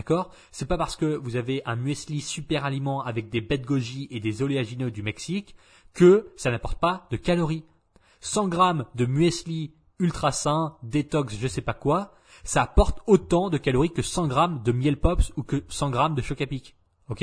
D'accord? C'est pas parce que vous avez un muesli super aliment avec des bêtes goji et des oléagineux du Mexique que ça n'apporte pas de calories. 100 grammes de muesli ultra sain, détox, je sais pas quoi, ça apporte autant de calories que 100 grammes de miel pops ou que 100 grammes de choc pic. Ok?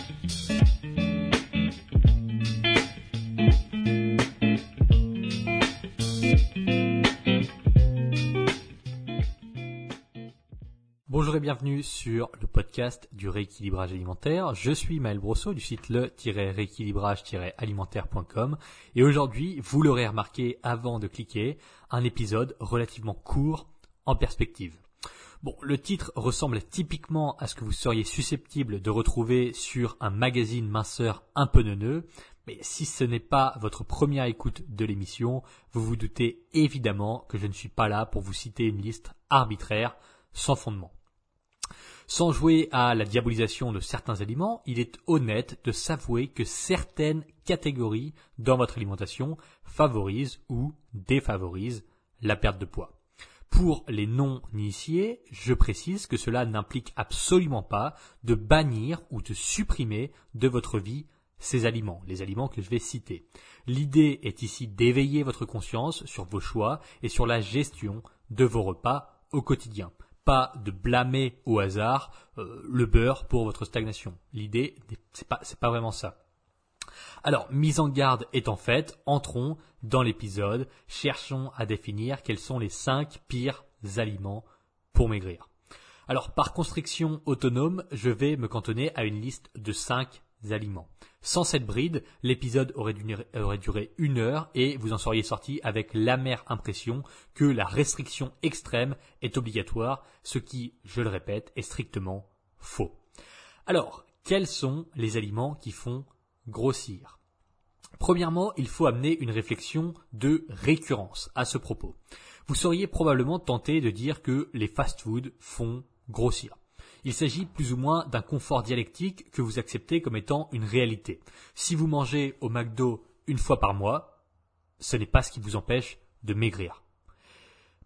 Bienvenue sur le podcast du rééquilibrage alimentaire. Je suis Maël Brosseau du site le-rééquilibrage-alimentaire.com et aujourd'hui, vous l'aurez remarqué avant de cliquer, un épisode relativement court en perspective. Bon, le titre ressemble typiquement à ce que vous seriez susceptible de retrouver sur un magazine minceur un peu neuneux, mais si ce n'est pas votre première écoute de l'émission, vous vous doutez évidemment que je ne suis pas là pour vous citer une liste arbitraire sans fondement. Sans jouer à la diabolisation de certains aliments, il est honnête de s'avouer que certaines catégories dans votre alimentation favorisent ou défavorisent la perte de poids. Pour les non-initiés, je précise que cela n'implique absolument pas de bannir ou de supprimer de votre vie ces aliments, les aliments que je vais citer. L'idée est ici d'éveiller votre conscience sur vos choix et sur la gestion de vos repas au quotidien pas de blâmer au hasard euh, le beurre pour votre stagnation. L'idée, c'est pas, c'est pas vraiment ça. Alors, mise en garde étant faite, entrons dans l'épisode, cherchons à définir quels sont les cinq pires aliments pour maigrir. Alors, par constriction autonome, je vais me cantonner à une liste de cinq aliments. Sans cette bride, l'épisode aurait, aurait, duré une heure et vous en seriez sorti avec l'amère impression que la restriction extrême est obligatoire, ce qui, je le répète, est strictement faux. Alors, quels sont les aliments qui font grossir? Premièrement, il faut amener une réflexion de récurrence à ce propos. Vous seriez probablement tenté de dire que les fast-foods font grossir. Il s'agit plus ou moins d'un confort dialectique que vous acceptez comme étant une réalité. Si vous mangez au McDo une fois par mois, ce n'est pas ce qui vous empêche de maigrir.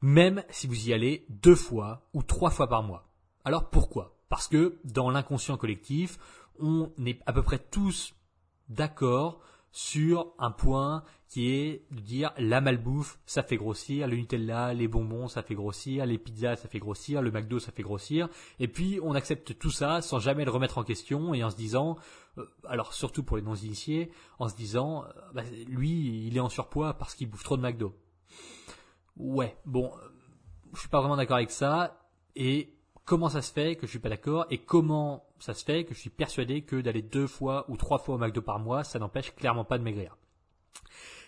Même si vous y allez deux fois ou trois fois par mois. Alors pourquoi? Parce que dans l'inconscient collectif, on est à peu près tous d'accord sur un point qui est de dire la malbouffe, ça fait grossir, le Nutella, les bonbons, ça fait grossir, les pizzas, ça fait grossir, le McDo, ça fait grossir. Et puis on accepte tout ça sans jamais le remettre en question et en se disant, euh, alors surtout pour les non-initiés, en se disant, euh, bah, lui, il est en surpoids parce qu'il bouffe trop de McDo. Ouais, bon, je suis pas vraiment d'accord avec ça. Et comment ça se fait que je suis pas d'accord et comment ça se fait que je suis persuadé que d'aller deux fois ou trois fois au McDo par mois, ça n'empêche clairement pas de maigrir.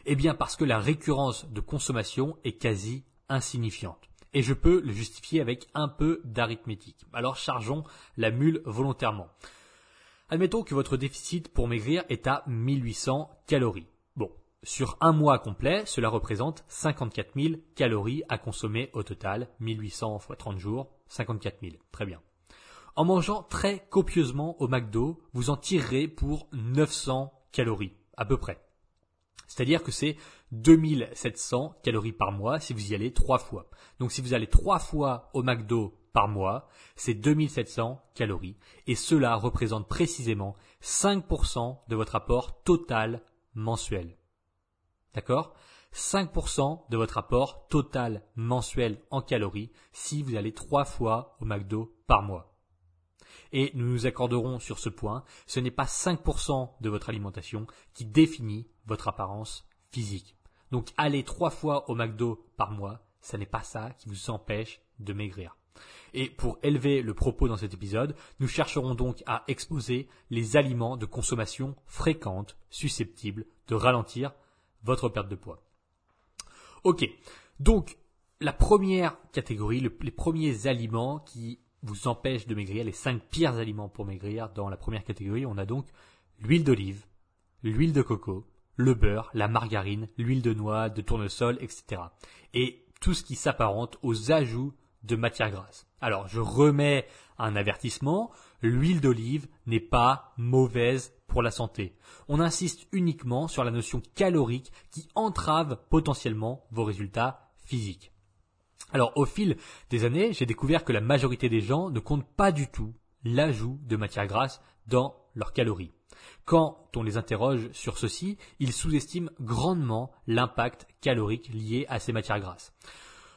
Eh bien parce que la récurrence de consommation est quasi insignifiante. Et je peux le justifier avec un peu d'arithmétique. Alors chargeons la mule volontairement. Admettons que votre déficit pour maigrir est à 1800 calories. Bon, sur un mois complet, cela représente 54 000 calories à consommer au total. 1800 x 30 jours, 54 000. Très bien. En mangeant très copieusement au McDo, vous en tirerez pour 900 calories, à peu près. C'est-à-dire que c'est 2700 calories par mois si vous y allez trois fois. Donc si vous allez trois fois au McDo par mois, c'est 2700 calories. Et cela représente précisément 5% de votre apport total mensuel. D'accord? 5% de votre apport total mensuel en calories si vous allez trois fois au McDo par mois. Et nous nous accorderons sur ce point, ce n'est pas 5% de votre alimentation qui définit votre apparence physique. Donc aller trois fois au McDo par mois, ce n'est pas ça qui vous empêche de maigrir. Et pour élever le propos dans cet épisode, nous chercherons donc à exposer les aliments de consommation fréquente susceptibles de ralentir votre perte de poids. Ok, donc la première catégorie, les premiers aliments qui vous empêchent de maigrir, les cinq pires aliments pour maigrir, dans la première catégorie, on a donc l'huile d'olive, l'huile de coco, le beurre, la margarine, l'huile de noix, de tournesol, etc. Et tout ce qui s'apparente aux ajouts de matières grasses. Alors, je remets un avertissement, l'huile d'olive n'est pas mauvaise pour la santé. On insiste uniquement sur la notion calorique qui entrave potentiellement vos résultats physiques. Alors, au fil des années, j'ai découvert que la majorité des gens ne comptent pas du tout l'ajout de matières grasses dans leurs calories. Quand on les interroge sur ceci, ils sous-estiment grandement l'impact calorique lié à ces matières grasses.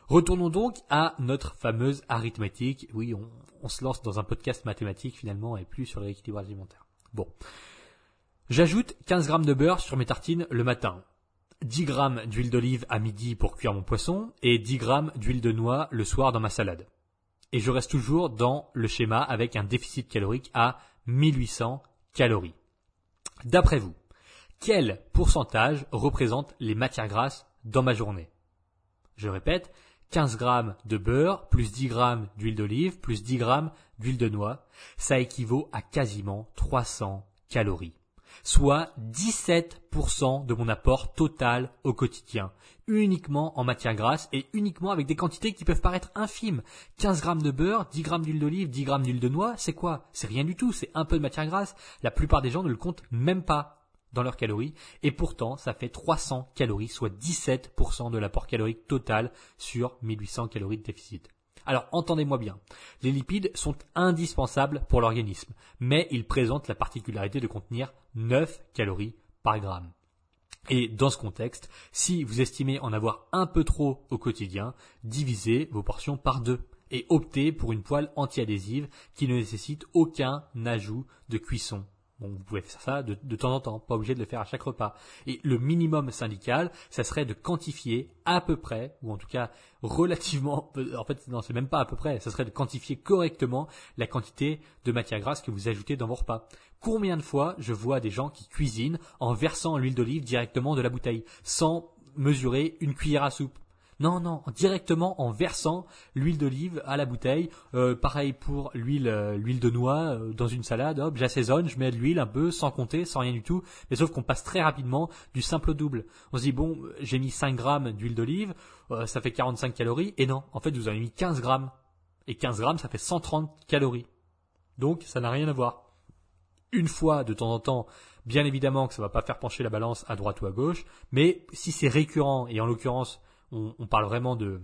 Retournons donc à notre fameuse arithmétique. Oui, on, se lance dans un podcast mathématique finalement et plus sur l'équilibre alimentaire. Bon. J'ajoute 15 grammes de beurre sur mes tartines le matin. 10 grammes d'huile d'olive à midi pour cuire mon poisson et 10 grammes d'huile de noix le soir dans ma salade. Et je reste toujours dans le schéma avec un déficit calorique à 1800 calories. D'après vous, quel pourcentage représente les matières grasses dans ma journée? Je répète, 15 grammes de beurre, plus 10 grammes d'huile d'olive, plus 10 grammes d'huile de noix, ça équivaut à quasiment 300 calories. Soit 17% de mon apport total au quotidien, uniquement en matière grasse et uniquement avec des quantités qui peuvent paraître infimes. 15 grammes de beurre, 10 grammes d'huile d'olive, 10 grammes d'huile de noix, c'est quoi? C'est rien du tout, c'est un peu de matière grasse. La plupart des gens ne le comptent même pas dans leurs calories, et pourtant ça fait 300 calories, soit 17% de l'apport calorique total sur 1800 calories de déficit. Alors entendez-moi bien, les lipides sont indispensables pour l'organisme, mais ils présentent la particularité de contenir 9 calories par gramme. Et dans ce contexte, si vous estimez en avoir un peu trop au quotidien, divisez vos portions par deux et optez pour une poêle antiadhésive qui ne nécessite aucun ajout de cuisson Bon, vous pouvez faire ça de, de, temps en temps, pas obligé de le faire à chaque repas. Et le minimum syndical, ça serait de quantifier à peu près, ou en tout cas relativement, en fait non, c'est même pas à peu près, ça serait de quantifier correctement la quantité de matière grasse que vous ajoutez dans vos repas. Combien de fois je vois des gens qui cuisinent en versant l'huile d'olive directement de la bouteille, sans mesurer une cuillère à soupe? Non, non, directement en versant l'huile d'olive à la bouteille. Euh, pareil pour l'huile, euh, l'huile de noix euh, dans une salade. Hop, j'assaisonne, je mets de l'huile un peu, sans compter, sans rien du tout. Mais sauf qu'on passe très rapidement du simple au double. On se dit bon, j'ai mis 5 grammes d'huile d'olive, ça fait 45 calories. Et non, en fait, vous avez mis 15 grammes. Et 15 grammes, ça fait 130 calories. Donc, ça n'a rien à voir. Une fois de temps en temps, bien évidemment que ça va pas faire pencher la balance à droite ou à gauche, mais si c'est récurrent, et en l'occurrence on, parle vraiment de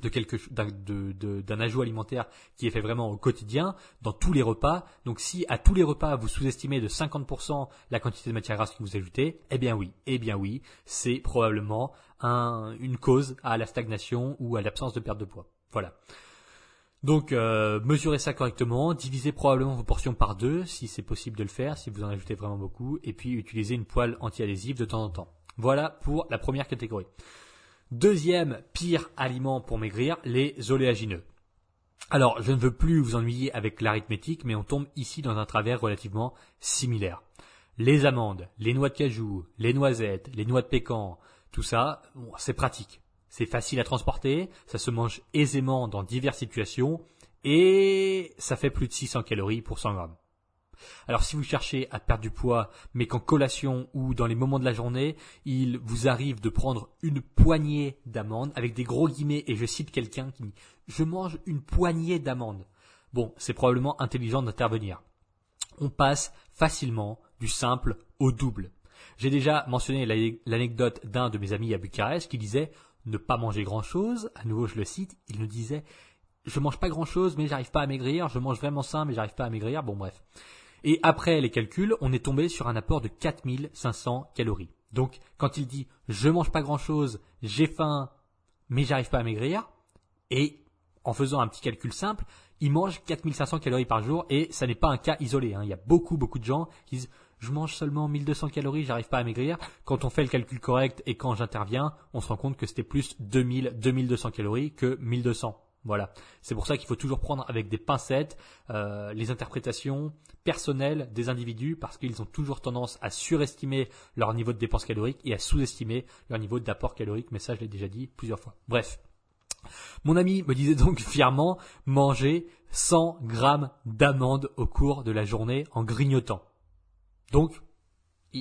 de quelque d'un ajout alimentaire qui est fait vraiment au quotidien dans tous les repas. Donc si à tous les repas vous sous-estimez de 50% la quantité de matière grasse que vous ajoutez, eh bien oui, eh bien oui, c'est probablement une cause à la stagnation ou à l'absence de perte de poids. Voilà. Donc euh, mesurez ça correctement, divisez probablement vos portions par deux si c'est possible de le faire, si vous en ajoutez vraiment beaucoup, et puis utilisez une poêle anti-adhésive de temps en temps. Voilà pour la première catégorie. Deuxième pire aliment pour maigrir, les oléagineux. Alors, je ne veux plus vous ennuyer avec l'arithmétique, mais on tombe ici dans un travers relativement similaire. Les amandes, les noix de cajou, les noisettes, les noix de pécan, tout ça, c'est pratique. C'est facile à transporter, ça se mange aisément dans diverses situations, et ça fait plus de 600 calories pour 100 grammes. Alors si vous cherchez à perdre du poids, mais qu'en collation ou dans les moments de la journée, il vous arrive de prendre une poignée d'amandes avec des gros guillemets, et je cite quelqu'un qui dit je mange une poignée d'amandes. Bon, c'est probablement intelligent d'intervenir. On passe facilement du simple au double. J'ai déjà mentionné l'anecdote d'un de mes amis à Bucarest qui disait ne pas manger grand chose. À nouveau, je le cite. Il nous disait je mange pas grand chose, mais j'arrive pas à maigrir. Je mange vraiment sain, mais j'arrive pas à maigrir. Bon, bref. Et après les calculs, on est tombé sur un apport de 4500 calories. Donc, quand il dit je mange pas grand chose, j'ai faim, mais j'arrive pas à maigrir, et en faisant un petit calcul simple, il mange 4500 calories par jour, et ça n'est pas un cas isolé. Hein. Il y a beaucoup, beaucoup de gens qui disent je mange seulement 1200 calories, j'arrive pas à maigrir. Quand on fait le calcul correct et quand j'interviens, on se rend compte que c'était plus 2000, 2200 calories que 1200. Voilà. C'est pour ça qu'il faut toujours prendre avec des pincettes euh, les interprétations personnelles des individus parce qu'ils ont toujours tendance à surestimer leur niveau de dépense calorique et à sous-estimer leur niveau d'apport calorique. Mais ça, je l'ai déjà dit plusieurs fois. Bref. Mon ami me disait donc fièrement manger 100 grammes d'amandes au cours de la journée en grignotant. Donc,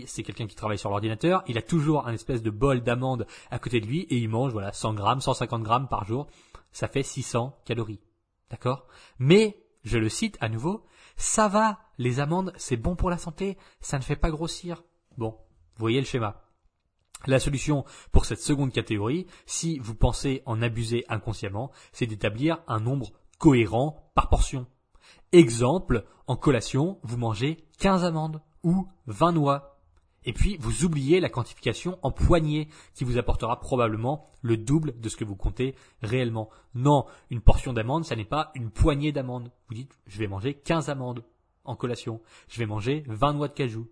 c'est quelqu'un qui travaille sur l'ordinateur, il a toujours un espèce de bol d'amandes à côté de lui et il mange voilà 100 grammes, 150 grammes par jour. Ça fait 600 calories. D'accord? Mais, je le cite à nouveau, ça va, les amandes, c'est bon pour la santé, ça ne fait pas grossir. Bon, vous voyez le schéma. La solution pour cette seconde catégorie, si vous pensez en abuser inconsciemment, c'est d'établir un nombre cohérent par portion. Exemple, en collation, vous mangez 15 amandes ou 20 noix. Et puis, vous oubliez la quantification en poignées qui vous apportera probablement le double de ce que vous comptez réellement. Non, une portion d'amandes, ça n'est pas une poignée d'amandes. Vous dites, je vais manger 15 amandes en collation. Je vais manger 20 noix de cajou.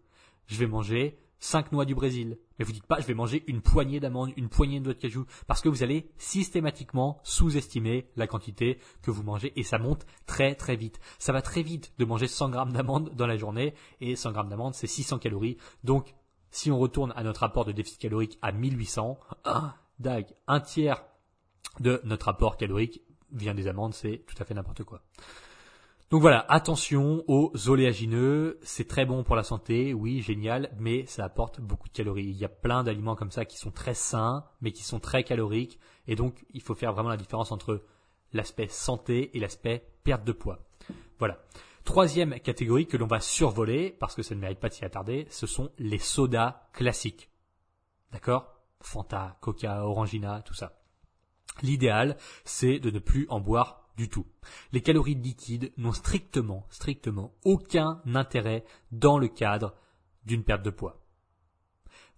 Je vais manger 5 noix du Brésil. Mais vous dites pas, je vais manger une poignée d'amandes, une poignée de noix de cajou, parce que vous allez systématiquement sous-estimer la quantité que vous mangez, et ça monte très très vite. Ça va très vite de manger 100 grammes d'amandes dans la journée, et 100 grammes d'amandes, c'est 600 calories. Donc, si on retourne à notre rapport de déficit calorique à 1800, ah, dag, un tiers de notre rapport calorique vient des amandes, c'est tout à fait n'importe quoi. Donc voilà, attention aux oléagineux, c'est très bon pour la santé, oui, génial, mais ça apporte beaucoup de calories. Il y a plein d'aliments comme ça qui sont très sains, mais qui sont très caloriques, et donc il faut faire vraiment la différence entre l'aspect santé et l'aspect perte de poids. Voilà. Troisième catégorie que l'on va survoler, parce que ça ne mérite pas de s'y attarder, ce sont les sodas classiques. D'accord? Fanta, Coca, Orangina, tout ça. L'idéal, c'est de ne plus en boire du tout. Les calories liquides n'ont strictement, strictement aucun intérêt dans le cadre d'une perte de poids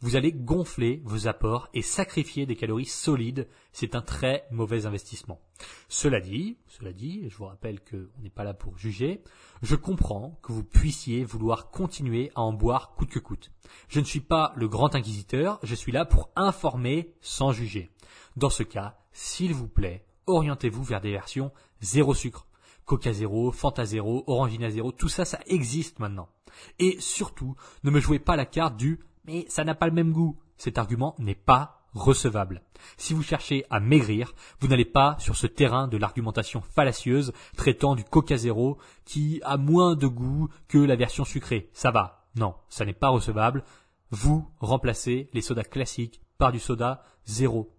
vous allez gonfler vos apports et sacrifier des calories solides. C'est un très mauvais investissement. Cela dit, cela dit, je vous rappelle qu'on n'est pas là pour juger, je comprends que vous puissiez vouloir continuer à en boire coûte que coûte. Je ne suis pas le grand inquisiteur, je suis là pour informer sans juger. Dans ce cas, s'il vous plaît, orientez-vous vers des versions zéro sucre. Coca zéro, Fanta zéro, Orangina zéro, tout ça, ça existe maintenant. Et surtout, ne me jouez pas la carte du mais ça n'a pas le même goût. Cet argument n'est pas recevable. Si vous cherchez à maigrir, vous n'allez pas sur ce terrain de l'argumentation fallacieuse traitant du Coca Zéro qui a moins de goût que la version sucrée. Ça va. Non, ça n'est pas recevable. Vous remplacez les sodas classiques par du soda zéro.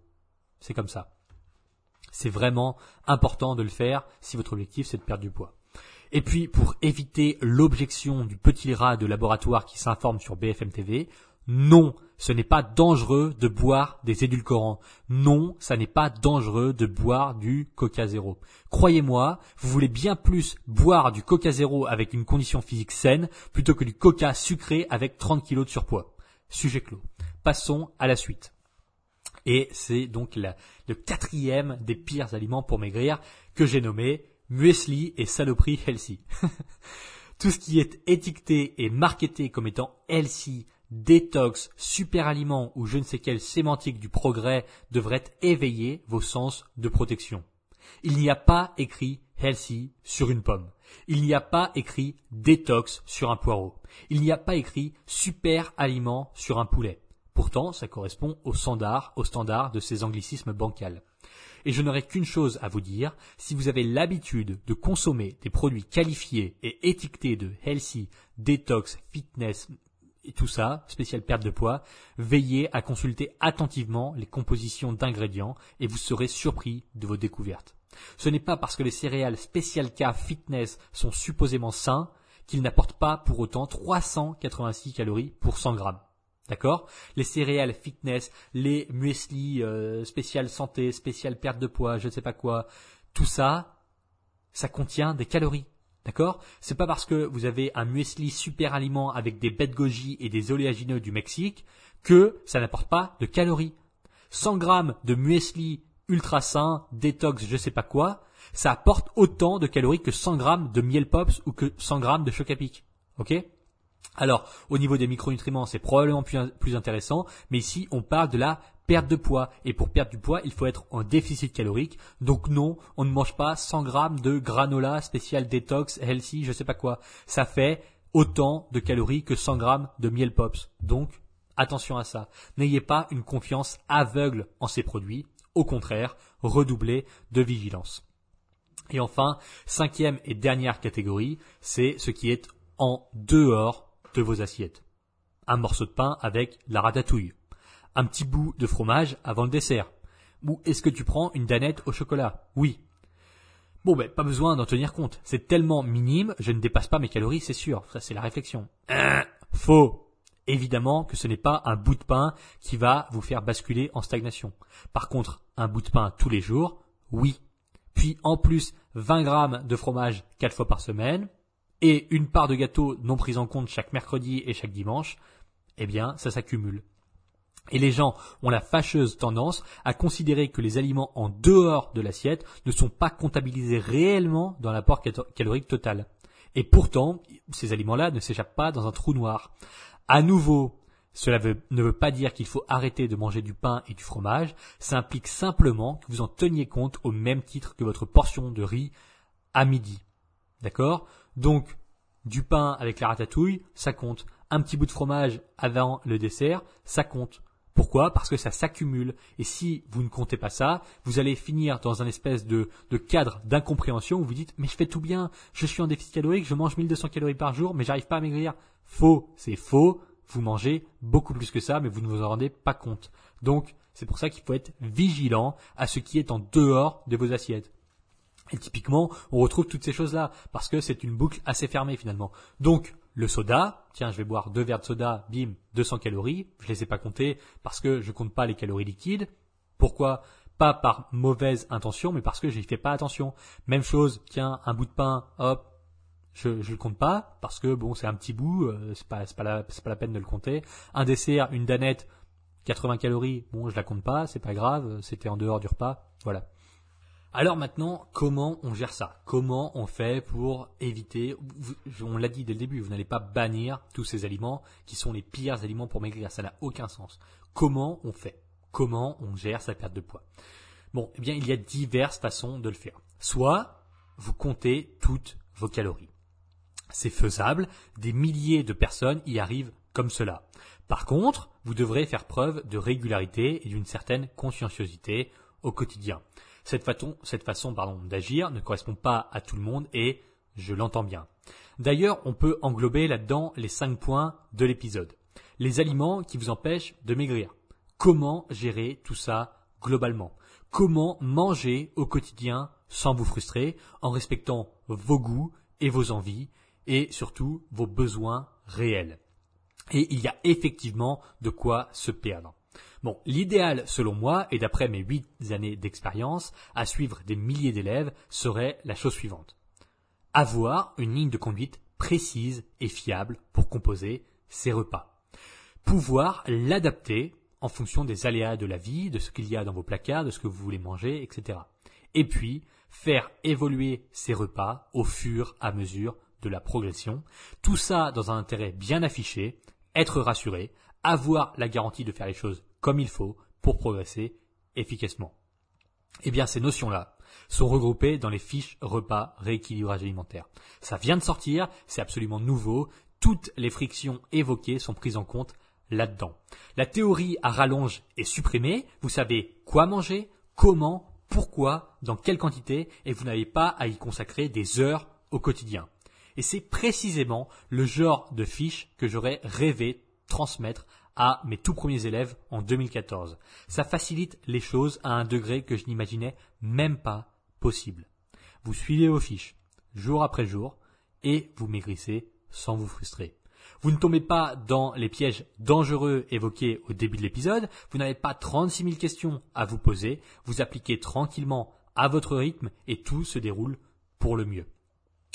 C'est comme ça. C'est vraiment important de le faire si votre objectif c'est de perdre du poids. Et puis, pour éviter l'objection du petit rat de laboratoire qui s'informe sur BFM TV, non, ce n'est pas dangereux de boire des édulcorants. Non, ça n'est pas dangereux de boire du Coca Zéro. Croyez-moi, vous voulez bien plus boire du Coca Zéro avec une condition physique saine plutôt que du Coca sucré avec 30 kg de surpoids. Sujet clos. Passons à la suite. Et c'est donc le quatrième des pires aliments pour maigrir que j'ai nommé muesli et saloperie healthy. Tout ce qui est étiqueté et marketé comme étant healthy, détox, super aliment ou je ne sais quelle sémantique du progrès devrait éveiller vos sens de protection. Il n'y a pas écrit healthy sur une pomme. Il n'y a pas écrit détox sur un poireau. Il n'y a pas écrit super aliment sur un poulet. Pourtant, ça correspond au standard, au standard de ces anglicismes bancals. Et je n'aurai qu'une chose à vous dire, si vous avez l'habitude de consommer des produits qualifiés et étiquetés de healthy, détox, fitness, tout ça, spécial perte de poids, veillez à consulter attentivement les compositions d'ingrédients et vous serez surpris de vos découvertes. Ce n'est pas parce que les céréales Special K Fitness sont supposément sains qu'ils n'apportent pas pour autant 386 calories pour 100 grammes. D'accord? Les céréales fitness, les muesli euh, spécial santé, spécial perte de poids, je ne sais pas quoi, tout ça, ça contient des calories. D'accord? C'est pas parce que vous avez un muesli super aliment avec des bêtes goji et des oléagineux du Mexique que ça n'apporte pas de calories. 100 grammes de muesli ultra sain, détox, je sais pas quoi, ça apporte autant de calories que 100 grammes de miel pops ou que 100 grammes de choc à pic. Ok? Alors, au niveau des micronutriments, c'est probablement plus, intéressant, mais ici, on parle de la perte de poids. Et pour perdre du poids, il faut être en déficit calorique. Donc non, on ne mange pas 100 grammes de granola spécial détox, healthy, je sais pas quoi. Ça fait autant de calories que 100 grammes de miel pops. Donc, attention à ça. N'ayez pas une confiance aveugle en ces produits. Au contraire, redoublez de vigilance. Et enfin, cinquième et dernière catégorie, c'est ce qui est en dehors de vos assiettes. un morceau de pain avec la ratatouille, un petit bout de fromage avant le dessert, ou est-ce que tu prends une danette au chocolat? Oui. Bon ben pas besoin d'en tenir compte, c'est tellement minime, je ne dépasse pas mes calories, c'est sûr, ça c'est la réflexion. Hein, faux. Évidemment que ce n'est pas un bout de pain qui va vous faire basculer en stagnation. Par contre, un bout de pain tous les jours, oui. Puis en plus, 20 grammes de fromage 4 fois par semaine, et une part de gâteau non prise en compte chaque mercredi et chaque dimanche, eh bien, ça s'accumule. Et les gens ont la fâcheuse tendance à considérer que les aliments en dehors de l'assiette ne sont pas comptabilisés réellement dans l'apport calorique total. Et pourtant, ces aliments-là ne s'échappent pas dans un trou noir. À nouveau, cela ne veut pas dire qu'il faut arrêter de manger du pain et du fromage, ça implique simplement que vous en teniez compte au même titre que votre portion de riz à midi. D'accord? Donc, du pain avec la ratatouille, ça compte. Un petit bout de fromage avant le dessert, ça compte. Pourquoi? Parce que ça s'accumule. Et si vous ne comptez pas ça, vous allez finir dans un espèce de, cadre d'incompréhension où vous dites mais je fais tout bien, je suis en déficit calorique, je mange 1200 calories par jour, mais j'arrive pas à maigrir. Faux, c'est faux. Vous mangez beaucoup plus que ça, mais vous ne vous en rendez pas compte. Donc, c'est pour ça qu'il faut être vigilant à ce qui est en dehors de vos assiettes. Et typiquement, on retrouve toutes ces choses-là, parce que c'est une boucle assez fermée finalement. Donc, le soda, tiens, je vais boire deux verres de soda, bim, 200 calories, je les ai pas comptés parce que je compte pas les calories liquides. Pourquoi? Pas par mauvaise intention, mais parce que je n'y fais pas attention. Même chose, tiens, un bout de pain, hop, je, je le compte pas parce que bon, c'est un petit bout, euh, c'est pas, pas la, c'est pas la peine de le compter. Un dessert, une danette, 80 calories, bon, je la compte pas, c'est pas grave, c'était en dehors du repas, voilà. Alors maintenant, comment on gère ça? Comment on fait pour éviter, on l'a dit dès le début, vous n'allez pas bannir tous ces aliments qui sont les pires aliments pour maigrir, ça n'a aucun sens. Comment on fait? Comment on gère sa perte de poids? Bon, eh bien, il y a diverses façons de le faire. Soit vous comptez toutes vos calories. C'est faisable, des milliers de personnes y arrivent comme cela. Par contre, vous devrez faire preuve de régularité et d'une certaine conscienciosité au quotidien. Cette façon, cette façon d'agir ne correspond pas à tout le monde et je l'entends bien. D'ailleurs, on peut englober là-dedans les cinq points de l'épisode. Les aliments qui vous empêchent de maigrir. Comment gérer tout ça globalement? Comment manger au quotidien sans vous frustrer, en respectant vos goûts et vos envies, et surtout vos besoins réels? Et il y a effectivement de quoi se perdre. L'idéal, selon moi, et d'après mes huit années d'expérience, à suivre des milliers d'élèves, serait la chose suivante. Avoir une ligne de conduite précise et fiable pour composer ses repas. Pouvoir l'adapter en fonction des aléas de la vie, de ce qu'il y a dans vos placards, de ce que vous voulez manger, etc. Et puis, faire évoluer ces repas au fur et à mesure de la progression. Tout ça dans un intérêt bien affiché, être rassuré, avoir la garantie de faire les choses comme il faut pour progresser efficacement. Eh bien, ces notions-là sont regroupées dans les fiches repas rééquilibrage alimentaire. Ça vient de sortir, c'est absolument nouveau, toutes les frictions évoquées sont prises en compte là-dedans. La théorie à rallonge est supprimée, vous savez quoi manger, comment, pourquoi, dans quelle quantité, et vous n'avez pas à y consacrer des heures au quotidien. Et c'est précisément le genre de fiche que j'aurais rêvé transmettre à mes tout premiers élèves en 2014. Ça facilite les choses à un degré que je n'imaginais même pas possible. Vous suivez vos fiches, jour après jour, et vous maigrissez sans vous frustrer. Vous ne tombez pas dans les pièges dangereux évoqués au début de l'épisode, vous n'avez pas 36 000 questions à vous poser, vous appliquez tranquillement à votre rythme et tout se déroule pour le mieux.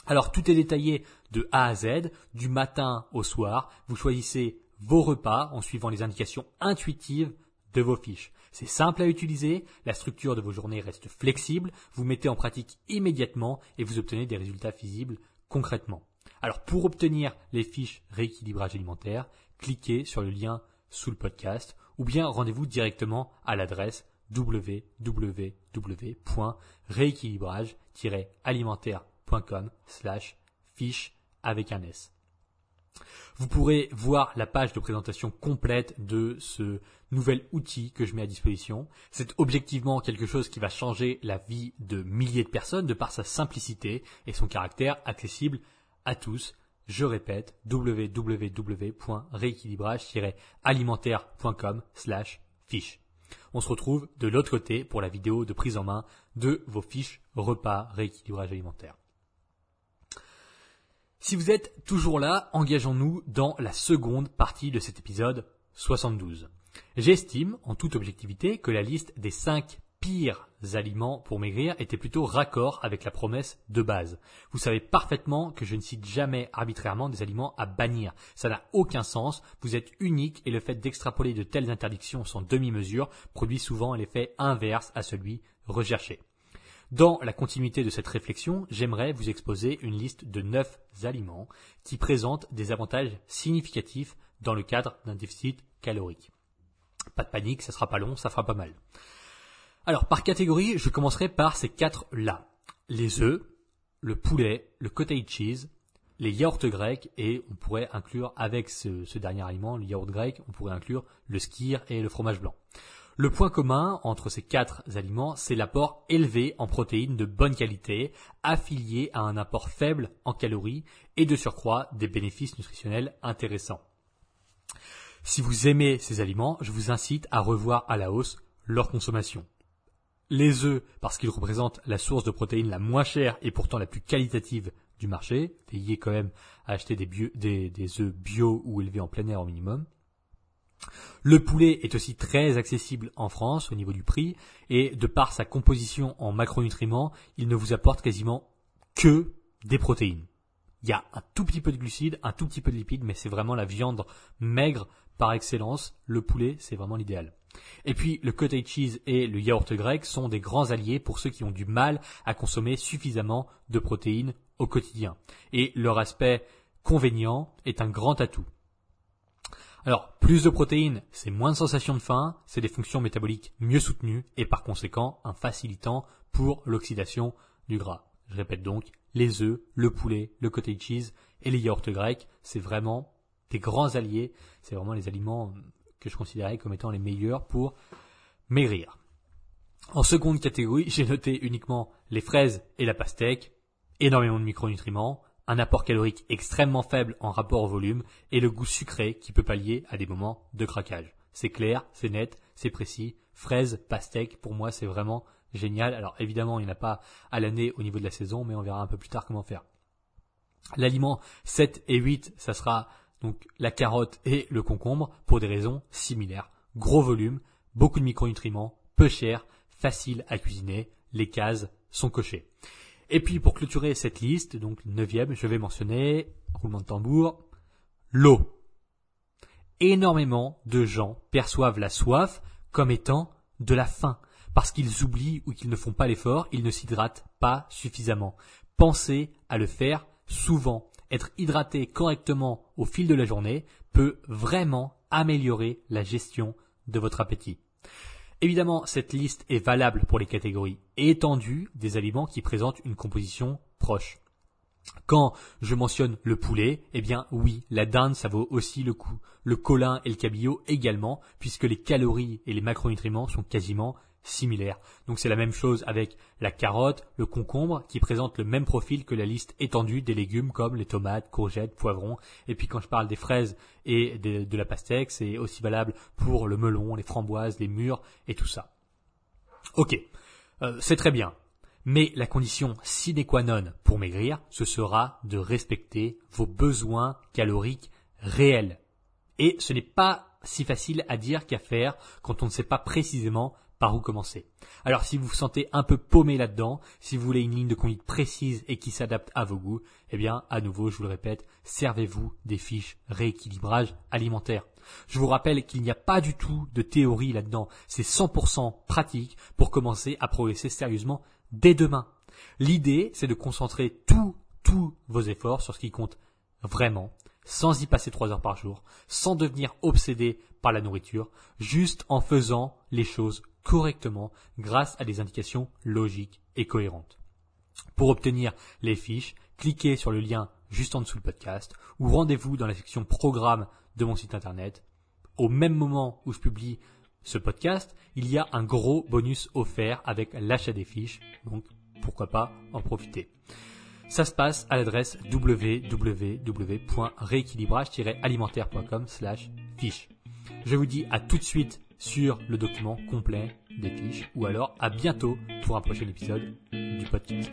Alors tout est détaillé de A à Z, du matin au soir, vous choisissez vos repas en suivant les indications intuitives de vos fiches. C'est simple à utiliser, la structure de vos journées reste flexible, vous mettez en pratique immédiatement et vous obtenez des résultats visibles concrètement. Alors pour obtenir les fiches rééquilibrage alimentaire, cliquez sur le lien sous le podcast ou bien rendez-vous directement à l'adresse www.rééquilibrage-alimentaire.com slash fiche avec un S. Vous pourrez voir la page de présentation complète de ce nouvel outil que je mets à disposition. C'est objectivement quelque chose qui va changer la vie de milliers de personnes de par sa simplicité et son caractère accessible à tous Je répète, www.rééquilibrage-alimentaire.com slash fiche. On se retrouve de l'autre côté pour la vidéo de prise en main de vos fiches repas rééquilibrage alimentaire. Si vous êtes toujours là, engageons-nous dans la seconde partie de cet épisode 72. J'estime, en toute objectivité, que la liste des 5 pires aliments pour maigrir était plutôt raccord avec la promesse de base. Vous savez parfaitement que je ne cite jamais arbitrairement des aliments à bannir. Ça n'a aucun sens, vous êtes unique et le fait d'extrapoler de telles interdictions sans demi-mesure produit souvent l'effet inverse à celui recherché. Dans la continuité de cette réflexion, j'aimerais vous exposer une liste de 9 aliments qui présentent des avantages significatifs dans le cadre d'un déficit calorique. Pas de panique, ça sera pas long, ça fera pas mal. Alors, par catégorie, je commencerai par ces quatre-là. Les œufs, le poulet, le cottage cheese, les yaourts grecs et on pourrait inclure avec ce, dernier aliment, le yaourt grec, on pourrait inclure le skyr et le fromage blanc. Le point commun entre ces quatre aliments, c'est l'apport élevé en protéines de bonne qualité, affilié à un apport faible en calories et de surcroît des bénéfices nutritionnels intéressants. Si vous aimez ces aliments, je vous incite à revoir à la hausse leur consommation. Les œufs, parce qu'ils représentent la source de protéines la moins chère et pourtant la plus qualitative du marché, veillez quand même à acheter des, des, des œufs bio ou élevés en plein air au minimum. Le poulet est aussi très accessible en France au niveau du prix et de par sa composition en macronutriments, il ne vous apporte quasiment que des protéines. Il y a un tout petit peu de glucides, un tout petit peu de lipides, mais c'est vraiment la viande maigre par excellence. Le poulet, c'est vraiment l'idéal. Et puis, le cottage cheese et le yaourt grec sont des grands alliés pour ceux qui ont du mal à consommer suffisamment de protéines au quotidien. Et leur aspect convénient est un grand atout. Alors, plus de protéines, c'est moins de sensation de faim, c'est des fonctions métaboliques mieux soutenues et par conséquent un facilitant pour l'oxydation du gras. Je répète donc, les œufs, le poulet, le cottage cheese et les yaourts grecs, c'est vraiment des grands alliés, c'est vraiment les aliments que je considérais comme étant les meilleurs pour maigrir. En seconde catégorie, j'ai noté uniquement les fraises et la pastèque, énormément de micronutriments, un apport calorique extrêmement faible en rapport au volume et le goût sucré qui peut pallier à des moments de craquage. C'est clair, c'est net, c'est précis. Fraises, pastèques, pour moi, c'est vraiment génial. Alors évidemment, il n'y en a pas à l'année au niveau de la saison, mais on verra un peu plus tard comment faire. L'aliment 7 et 8, ça sera donc la carotte et le concombre pour des raisons similaires. Gros volume, beaucoup de micronutriments, peu cher, facile à cuisiner, les cases sont cochées. Et puis pour clôturer cette liste, donc neuvième, je vais mentionner, roulement de tambour, l'eau. Énormément de gens perçoivent la soif comme étant de la faim. Parce qu'ils oublient ou qu'ils ne font pas l'effort, ils ne s'hydratent pas suffisamment. Pensez à le faire souvent être hydraté correctement au fil de la journée peut vraiment améliorer la gestion de votre appétit. Évidemment, cette liste est valable pour les catégories étendues des aliments qui présentent une composition proche. Quand je mentionne le poulet, eh bien oui, la dinde, ça vaut aussi le coup. Le colin et le cabillaud également, puisque les calories et les macronutriments sont quasiment similaires. Donc c'est la même chose avec la carotte, le concombre, qui présentent le même profil que la liste étendue des légumes comme les tomates, courgettes, poivrons. Et puis quand je parle des fraises et de, la pastèque, c'est aussi valable pour le melon, les framboises, les mûres et tout ça. Ok, euh, c'est très bien. Mais la condition sine qua non pour maigrir, ce sera de respecter vos besoins caloriques réels. Et ce n'est pas si facile à dire qu'à faire quand on ne sait pas précisément par où commencer. Alors si vous vous sentez un peu paumé là-dedans, si vous voulez une ligne de conduite précise et qui s'adapte à vos goûts, eh bien à nouveau, je vous le répète, servez-vous des fiches rééquilibrage alimentaire. Je vous rappelle qu'il n'y a pas du tout de théorie là-dedans, c'est 100% pratique pour commencer à progresser sérieusement dès demain. L'idée, c'est de concentrer tous, tous vos efforts sur ce qui compte vraiment, sans y passer trois heures par jour, sans devenir obsédé par la nourriture, juste en faisant les choses correctement grâce à des indications logiques et cohérentes. Pour obtenir les fiches, cliquez sur le lien juste en dessous du podcast ou rendez-vous dans la section programme de mon site internet. Au même moment où je publie ce podcast, il y a un gros bonus offert avec l'achat des fiches, donc pourquoi pas en profiter. Ça se passe à l'adresse www.rééquilibrage-alimentaire.com slash fiche. Je vous dis à tout de suite sur le document complet des fiches ou alors à bientôt pour un prochain épisode du podcast.